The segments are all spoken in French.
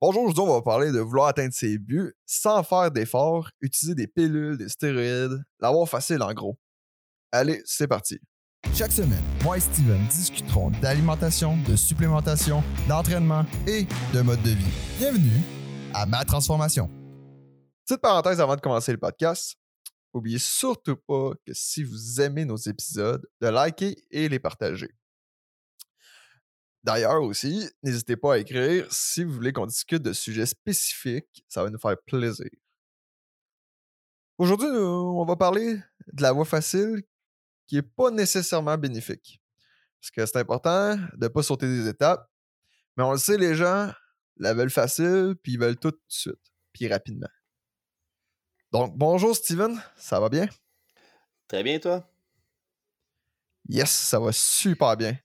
Bonjour, aujourd'hui, on va parler de vouloir atteindre ses buts sans faire d'efforts, utiliser des pilules, des stéroïdes, l'avoir facile en gros. Allez, c'est parti. Chaque semaine, moi et Steven discuterons d'alimentation, de supplémentation, d'entraînement et de mode de vie. Bienvenue à ma transformation. Petite parenthèse avant de commencer le podcast. N'oubliez surtout pas que si vous aimez nos épisodes, de liker et les partager. D'ailleurs aussi, n'hésitez pas à écrire si vous voulez qu'on discute de sujets spécifiques, ça va nous faire plaisir. Aujourd'hui, on va parler de la voie facile qui n'est pas nécessairement bénéfique. Parce que c'est important de ne pas sauter des étapes. Mais on le sait, les gens la veulent facile, puis ils veulent tout de suite, puis rapidement. Donc, bonjour Steven, ça va bien? Très bien, toi? Yes, ça va super bien.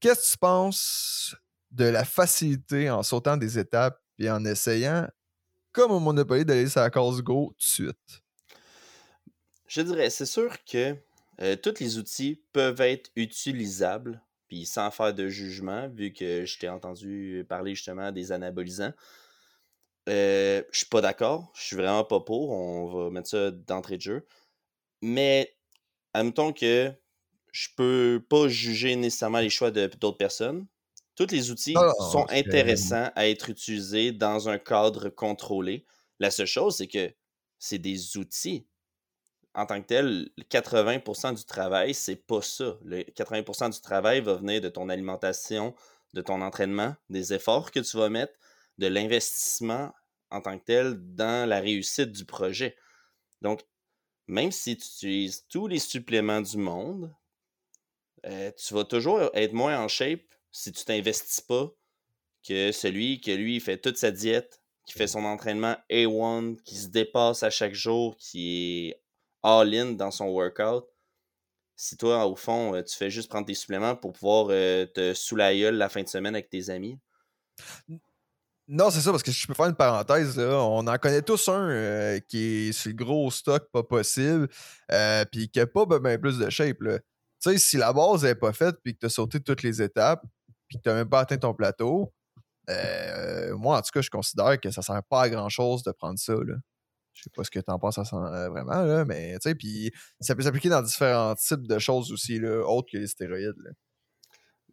Qu'est-ce que tu penses de la facilité en sautant des étapes et en essayant, comme au Monopoly, d'aller sur la case go tout de suite? Je dirais, c'est sûr que euh, tous les outils peuvent être utilisables, puis sans faire de jugement, vu que je t'ai entendu parler justement des anabolisants. Euh, je suis pas d'accord, je suis vraiment pas pour, on va mettre ça d'entrée de jeu. Mais admettons que je peux pas juger nécessairement les choix d'autres personnes. Tous les outils ah, sont intéressants à être utilisés dans un cadre contrôlé. La seule chose, c'est que c'est des outils. En tant que tel, 80% du travail, c'est pas ça. Le 80% du travail va venir de ton alimentation, de ton entraînement, des efforts que tu vas mettre, de l'investissement en tant que tel dans la réussite du projet. Donc, même si tu utilises tous les suppléments du monde, euh, tu vas toujours être moins en shape si tu t'investis pas que celui que lui fait toute sa diète, qui fait son entraînement A1, qui se dépasse à chaque jour, qui est all-in dans son workout. Si toi, au fond, euh, tu fais juste prendre tes suppléments pour pouvoir euh, te sous la la fin de semaine avec tes amis. Non, c'est ça, parce que je peux faire une parenthèse, on en connaît tous un qui est sur le gros stock pas possible, puis qui n'a pas ben, plus de shape. Là. Si la base n'est pas faite puis que tu as sauté toutes les étapes puis que tu n'as même pas atteint ton plateau, euh, moi, en tout cas, je considère que ça ne sert pas à grand-chose de prendre ça. Là. Je sais pas ce que tu en penses euh, vraiment, là, mais tu sais, puis ça peut s'appliquer dans différents types de choses aussi, là, autres que les stéroïdes.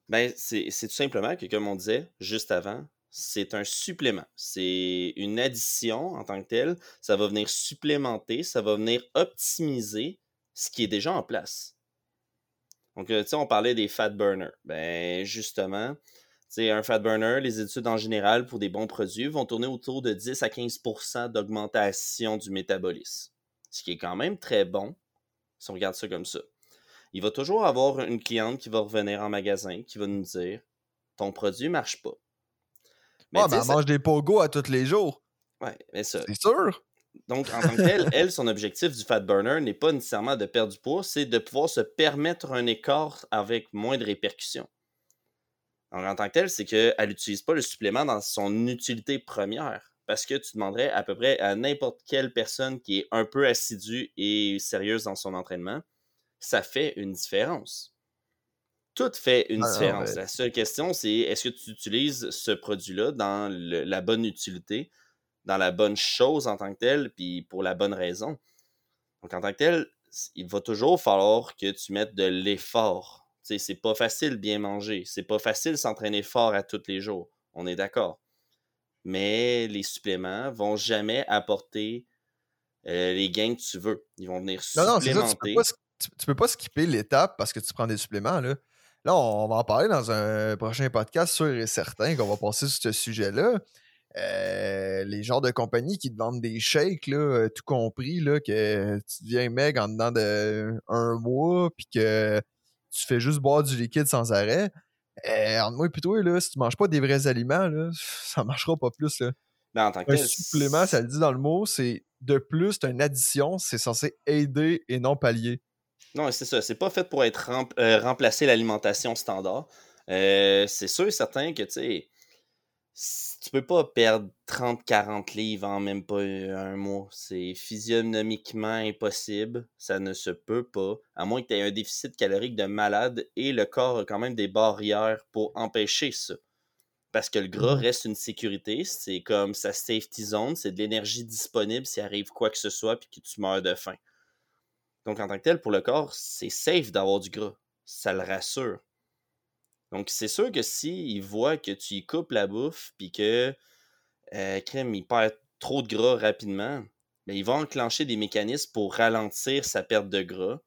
Ben, c'est tout simplement que, comme on disait juste avant, c'est un supplément. C'est une addition en tant que telle. Ça va venir supplémenter, ça va venir optimiser ce qui est déjà en place. Donc, euh, tu sais, on parlait des fat burners. Ben, justement, tu sais, un fat burner, les études en général pour des bons produits vont tourner autour de 10 à 15% d'augmentation du métabolisme. Ce qui est quand même très bon si on regarde ça comme ça. Il va toujours avoir une cliente qui va revenir en magasin qui va nous dire ton produit marche pas. Mais ah, ben, elle mange des pogos à tous les jours. Ouais, mais ça. C'est sûr. Donc, en tant que tel, elle, son objectif du fat burner n'est pas nécessairement de perdre du poids, c'est de pouvoir se permettre un écart avec moins de répercussions. Donc, en tant que tel, c'est qu'elle n'utilise pas le supplément dans son utilité première. Parce que tu demanderais à peu près à n'importe quelle personne qui est un peu assidue et sérieuse dans son entraînement, ça fait une différence. Tout fait une ah différence. La seule question, c'est est-ce que tu utilises ce produit-là dans la bonne utilité dans la bonne chose en tant que telle, puis pour la bonne raison. Donc, en tant que tel, il va toujours falloir que tu mettes de l'effort. Tu sais, c'est pas facile bien manger. C'est pas facile s'entraîner fort à tous les jours. On est d'accord. Mais les suppléments vont jamais apporter euh, les gains que tu veux. Ils vont venir supplémenter. Non, non, tu, peux pas, tu, peux pas skipper l'étape parce que tu prends des suppléments. Là. là, on va en parler dans un prochain podcast sûr et certain qu'on va passer sur ce sujet-là. Euh, les genres de compagnies qui te vendent des shakes, là, euh, tout compris, là, que tu deviens meg en dedans de un mois, puis que tu fais juste boire du liquide sans arrêt. Euh, entre moi et toi, là, si tu manges pas des vrais aliments, là, ça marchera pas plus. Là. En un supplément, ça le dit dans le mot, c'est de plus, c'est une addition, c'est censé aider et non pallier. Non, c'est ça. C'est pas fait pour être remplacer l'alimentation standard. c'est sûr et certain que, tu sais, tu peux pas perdre 30-40 livres en même pas un mois. C'est physionomiquement impossible. Ça ne se peut pas. À moins que tu aies un déficit calorique de malade et le corps a quand même des barrières pour empêcher ça. Parce que le gras Mhm. reste une sécurité. C'est comme sa safety zone. C'est de l'énergie disponible s'il arrive quoi que ce soit puis que tu meurs de faim. Donc, en tant que tel, pour le corps, c'est safe d'avoir du gras. Ça le rassure. Donc, c'est sûr que s'il voit que tu y coupes la bouffe puis que crème, il perd trop de gras rapidement, ben, il va enclencher des mécanismes pour ralentir sa perte de gras,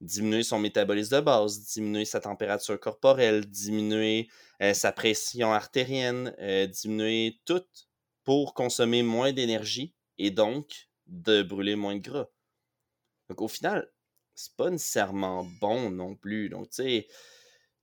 diminuer son métabolisme de base, diminuer sa température corporelle, diminuer sa pression artérienne, diminuer tout pour consommer moins d'énergie et donc de brûler moins de gras. Donc au final, c'est pas nécessairement bon non plus. Donc tu sais,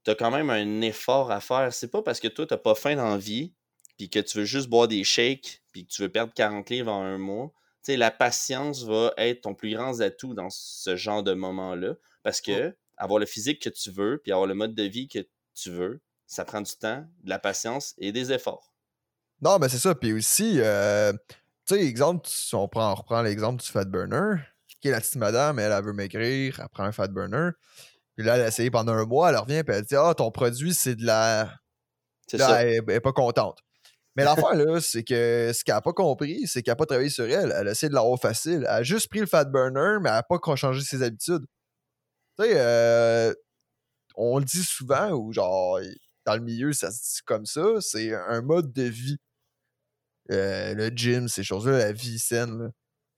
t'as quand même un effort à faire. C'est pas parce que toi t'as pas faim dans la vie, puis que tu veux juste boire des shakes, puis que tu veux perdre 40 livres en un mois. Tu sais, la patience va être ton plus grand atout dans ce genre de moment-là. Parce que avoir le physique que tu veux, puis avoir le mode de vie que tu veux, ça prend du temps, de la patience et des efforts. Non, mais c'est ça. Puis aussi, euh, tu sais, exemple, si on, prend, on reprend l'exemple du fat burner, qui est la petite madame, elle, elle veut maigrir, elle prend un fat burner. Puis là, elle a essayé pendant un mois, elle revient, puis elle dit Ah, ton produit, c'est de la. Là, ça. elle, elle est pas contente. Mais l'affaire, là, c'est que ce qu'elle a pas compris, c'est qu'elle a pas travaillé sur elle. Elle a essayé de l'avoir facile. Elle a juste pris le fat burner, mais elle a pas changé ses habitudes. Tu sais, euh, on le dit souvent, ou genre, dans le milieu, ça se dit comme ça, c'est un mode de vie. Euh, le gym, ces choses-là, la vie saine. là.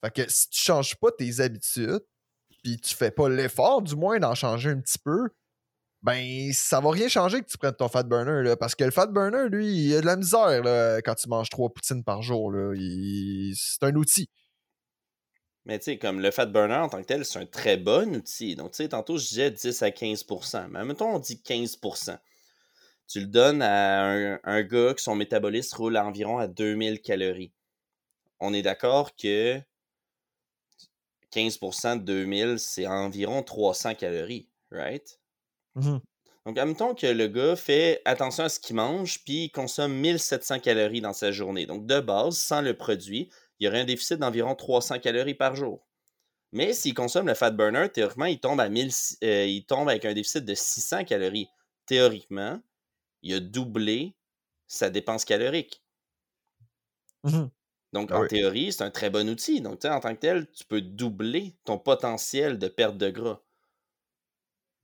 Fait que si tu changes pas tes habitudes, puis tu fais pas l'effort, du moins, d'en changer un petit peu, ben, ça va rien changer que tu prennes ton fat burner, là, parce que le fat burner, lui, il a de la misère là, quand tu manges trois poutines par jour. Là. C'est un outil. Mais tu sais, comme le fat burner en tant que tel, c'est un très bon outil. Donc, tu sais, tantôt, je disais 10 à 15% Mais mettons, on dit 15% Tu le donnes à un, un gars que son métabolisme roule à environ à 2000 calories. On est d'accord que 15% de 2000, c'est environ 300 calories, right? Donc, admettons que le gars fait attention à ce qu'il mange, puis il consomme 1700 calories dans sa journée. Donc, de base, sans le produit, il y aurait un déficit d'environ 300 calories par jour. Mais s'il consomme le fat burner, théoriquement, il tombe, à 1000, euh, il tombe avec un déficit de 600 calories. Théoriquement, il a doublé sa dépense calorique. Donc, Ah en oui. théorie, c'est un très bon outil. Donc, tu sais, en tant que tel, tu peux doubler ton potentiel de perte de gras.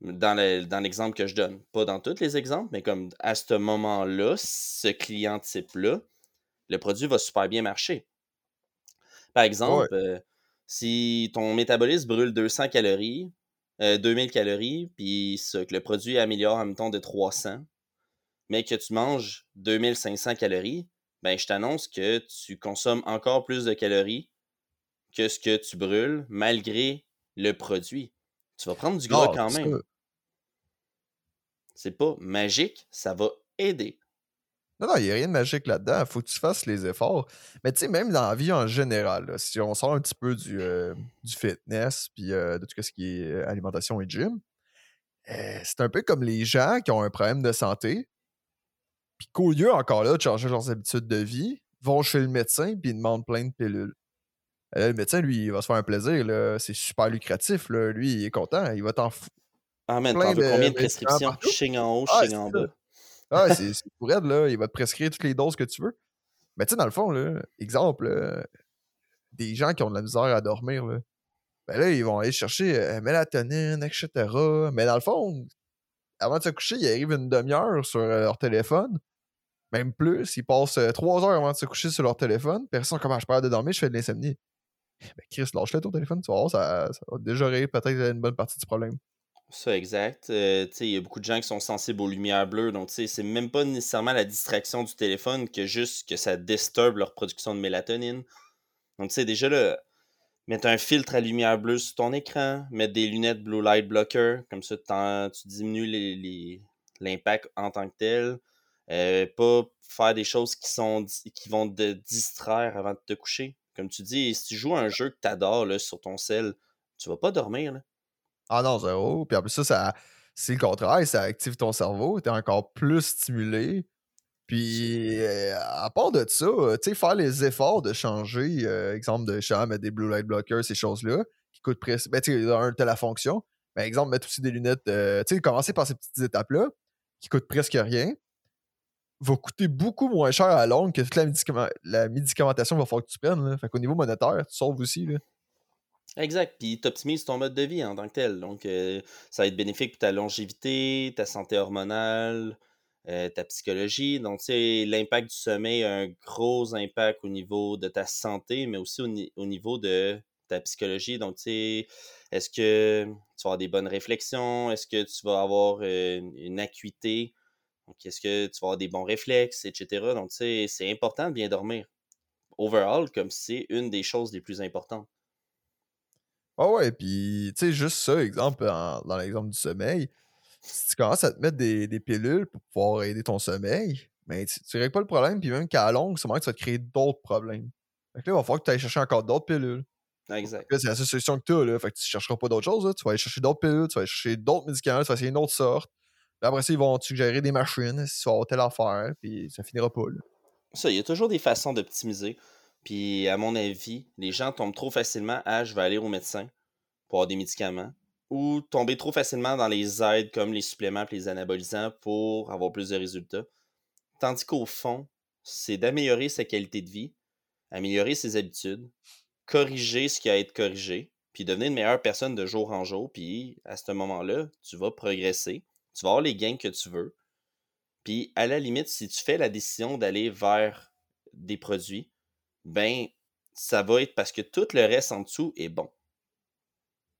Dans le- dans l'exemple que je donne. Pas dans tous les exemples, mais comme à ce moment-là, ce client type-là, le produit va super bien marcher. Par exemple, euh, si ton métabolisme brûle 200 calories, euh, 2000 calories, puis que le produit améliore en même temps de 300, mais que tu manges 2500 calories, ben je t'annonce que tu consommes encore plus de calories que ce que tu brûles malgré le produit. Tu vas prendre du gras Non, quand même. C'est pas magique, ça va aider. Non, non, il n'y a rien de magique là-dedans. Il faut que tu fasses les efforts. Mais tu sais, même dans la vie en général, là, si on sort un petit peu du, euh, du fitness puis euh, de tout ce qui est euh, alimentation et gym, euh, c'est un peu comme les gens qui ont un problème de santé, puis qu'au lieu encore là de changer leurs habitudes de vie, vont chez le médecin puis ils demandent plein de pilules. Euh, Là, le médecin, lui, il va se faire un plaisir. C'est super lucratif. Là. Lui, il est content. Il va t'en foutre. Ah, man, Plein t'en veux combien de prescriptions? Ching en haut, Ah, ching en bas. Ah, c'est pour elle, là. Il va te prescrire toutes les doses que tu veux. Mais tu sais, dans le fond, là, exemple, des gens qui ont de la misère à dormir, là, ben là, ils vont aller chercher euh, mélatonine, etc. Mais dans le fond, avant de se coucher, ils arrivent une demi-heure sur euh, leur téléphone. Même plus, ils passent euh, trois heures avant de se coucher sur leur téléphone. Ça, comment je parle de dormir, je fais de l'insomnie. Chris, lâche-le ton téléphone, tu vas voir, ça, ça va déjà régler peut-être une bonne partie du problème. Ça, exact. Euh, il y a beaucoup de gens qui sont sensibles aux lumières bleues, donc c'est même pas nécessairement la distraction du téléphone que juste que ça disturbe leur production de mélatonine. Donc, tu sais, déjà mettre un filtre à lumière bleue sur ton écran, mettre des lunettes blue light blocker, comme ça tu diminues l'impact en tant que tel. Euh, pas faire des choses qui sont qui vont te distraire avant de te coucher. Comme tu dis, si tu joues un jeu que tu adores sur ton sel, tu vas pas dormir. Là. Ah non, zéro. Puis en plus, ça, ça c'est le contraire, ça active ton cerveau, t'es encore plus stimulé. Puis euh, à part de ça, euh, tu sais, faire les efforts de changer, exemple de champ, mettre des blue light blockers, ces choses-là, qui coûtent presque. Ben, tu sais, un, t'as la fonction. Mais exemple, mettre aussi des lunettes, tu sais, commencer par ces petites étapes-là, qui coûtent presque rien. Va coûter beaucoup moins cher à longue que toute la, la médicamentation va falloir que tu prennes. Là. Niveau monétaire, tu sauves aussi. Là. Exact. Puis tu optimises ton mode de vie en tant que tel. Donc, euh, ça va être bénéfique pour ta longévité, ta santé hormonale, euh, ta psychologie. Donc, tu sais, l'impact du sommeil a un gros impact au niveau de ta santé, mais aussi au, niveau de ta psychologie. Donc, tu sais, est-ce que tu vas avoir des bonnes réflexions? Est-ce que tu vas avoir euh, une acuité? Donc, est-ce que tu vas avoir des bons réflexes, etc. Donc, tu sais, c'est important de bien dormir. Overall, comme c'est une des choses les plus importantes. Ah ouais, puis tu sais, juste ça, exemple, dans l'exemple du sommeil, si tu commences à te mettre des, des pilules pour pouvoir aider ton sommeil, mais ben, tu, tu règles pas le problème, puis même qu'à longue, c'est que ça va te créer d'autres problèmes. Fait que là, il va falloir que tu ailles chercher encore d'autres pilules. Exact. c'est la seule solution que tu as, là. Fait que tu chercheras pas d'autres choses, Tu vas aller chercher d'autres pilules, tu vas aller chercher d'autres médicaments, tu vas essayer une autre sorte. Après ça, ils vont suggérer des machines, si tu vas telle affaire, puis ça finira pas. Ça, il y a toujours des façons d'optimiser. Puis, à mon avis, les gens tombent trop facilement à je vais aller au médecin pour avoir des médicaments ou tomber trop facilement dans les aides comme les suppléments et les anabolisants pour avoir plus de résultats. Tandis qu'au fond, c'est d'améliorer sa qualité de vie, améliorer ses habitudes, corriger ce qui a à être corrigé, puis devenir une meilleure personne de jour en jour. Puis à ce moment-là, tu vas progresser, tu vas avoir les gains que tu veux. Puis à la limite, si tu fais la décision d'aller vers des produits, ben ça va être parce que tout le reste en dessous est bon.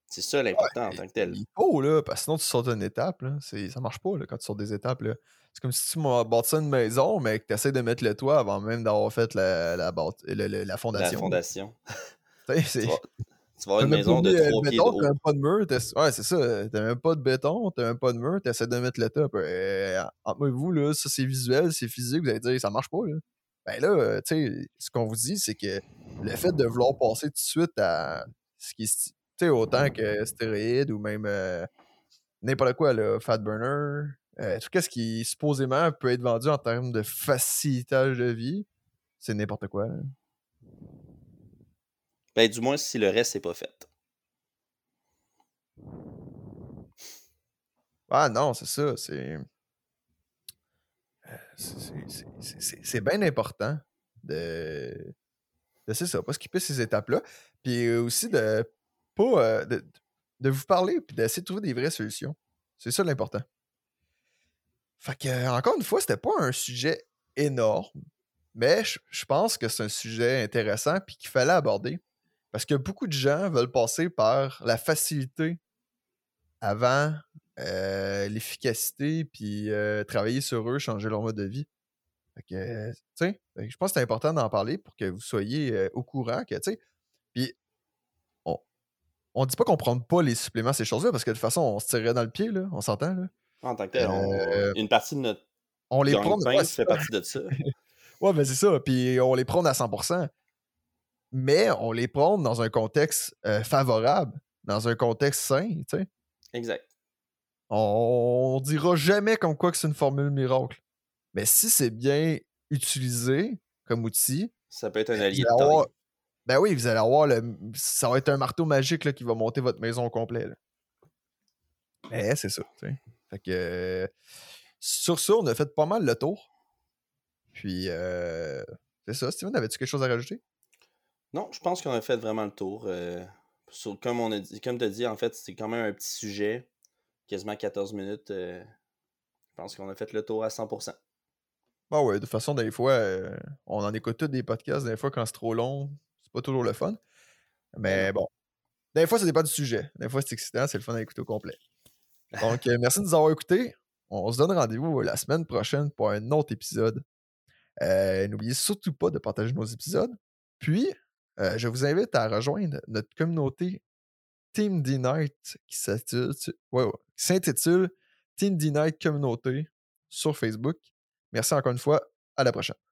C'est ça l'important en tant que tel. Il faut, là, parce que sinon tu sors d'une étape, là. Ça marche pas là, quand tu sors des étapes. Là. C'est comme si tu m'as bâti une maison, mais que tu essaies de mettre le toit avant même d'avoir fait la, la, la, fondation. La fondation. tu, vas, avoir une maison de trois pieds de T'as pas de mur. Ouais, c'est ça. T'as même pas de béton, t'as même pas de mur, t'essaies de mettre le top. Euh, entre moi et vous, là, ça c'est visuel, c'est physique, vous allez dire ça marche pas. Là. Ben là, tu sais, ce qu'on vous dit, c'est que le fait de vouloir passer tout de suite à ce qui est autant que stéroïdes ou même euh, n'importe quoi, le fat burner, euh, tout ce qui supposément peut être vendu en termes de facilitage de vie, c'est n'importe quoi. Ben, du moins si le reste n'est pas fait. Ah non, c'est ça. C'est. Euh, c'est bien important de. de c'est ça, pas skipper ces étapes-là. Puis aussi de pas. de, de vous parler puis d'essayer de trouver des vraies solutions. C'est ça l'important. Fait que, encore une fois, c'était pas un sujet énorme, mais je pense que c'est un sujet intéressant puis qu'il fallait aborder. Parce que beaucoup de gens veulent passer par la facilité avant l'efficacité puis travailler sur eux, changer leur mode de vie. Fait que, tu sais, je pense que c'est important d'en parler pour que vous soyez au courant que, tu sais, puis on dit pas qu'on prend pas les suppléments, ces choses-là, parce que de toute façon, on se tirerait dans le pied, là. On s'entend, là. En tant que tel, euh, une partie de notre. On les prend. Ouais, fait partie de ça. ouais, mais c'est ça. Puis on les prend à 100%. Mais on les prend dans un contexte euh, favorable, dans un contexte sain, tu sais. Exact. On, dira jamais comme quoi que c'est une formule miracle. Mais si c'est bien utilisé comme outil. Ça peut être un ben, allié de ben oui, vous allez avoir le. Ça va être un marteau magique là, qui va monter votre maison au complet. Mais c'est ça. Fait que. sur ça, on a fait pas mal le tour. Puis euh, c'est ça. Steven, avais-tu quelque chose à rajouter? Non, je pense qu'on a fait vraiment le tour. Euh, comme on a dit, comme tu as dit, en fait, c'est quand même un petit sujet. Quasiment 14 minutes. Euh, je pense qu'on a fait le tour à 100%. Bah ouais, de toute façon, des fois, on en écoute tous des podcasts, des fois quand c'est trop long, pas toujours le fun. Mais bon. Des fois, ça dépend du sujet. Des fois, c'est excitant, c'est le fun à écouter au complet. Donc, euh, merci de nous avoir écoutés. On se donne rendez-vous la semaine prochaine pour un autre épisode. Euh, n'oubliez surtout pas de partager nos épisodes. Puis, euh, je vous invite à rejoindre notre communauté Team D-Night qui s'intitule Team D-Night Communauté sur Facebook. Merci encore une fois. À la prochaine.